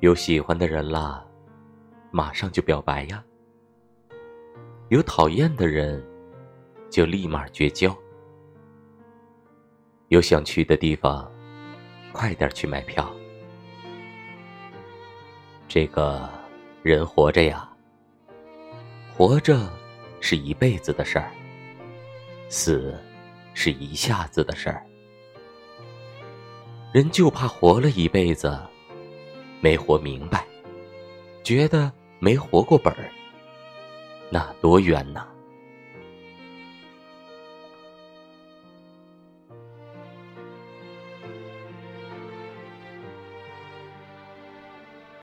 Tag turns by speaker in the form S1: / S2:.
S1: 有喜欢的人啦，马上就表白呀；有讨厌的人，就立马绝交。有想去的地方，快点去买票。这个人活着呀，活着是一辈子的事儿，死是一下子的事儿。人就怕活了一辈子。没活明白，觉得没活过本儿，那多冤呐！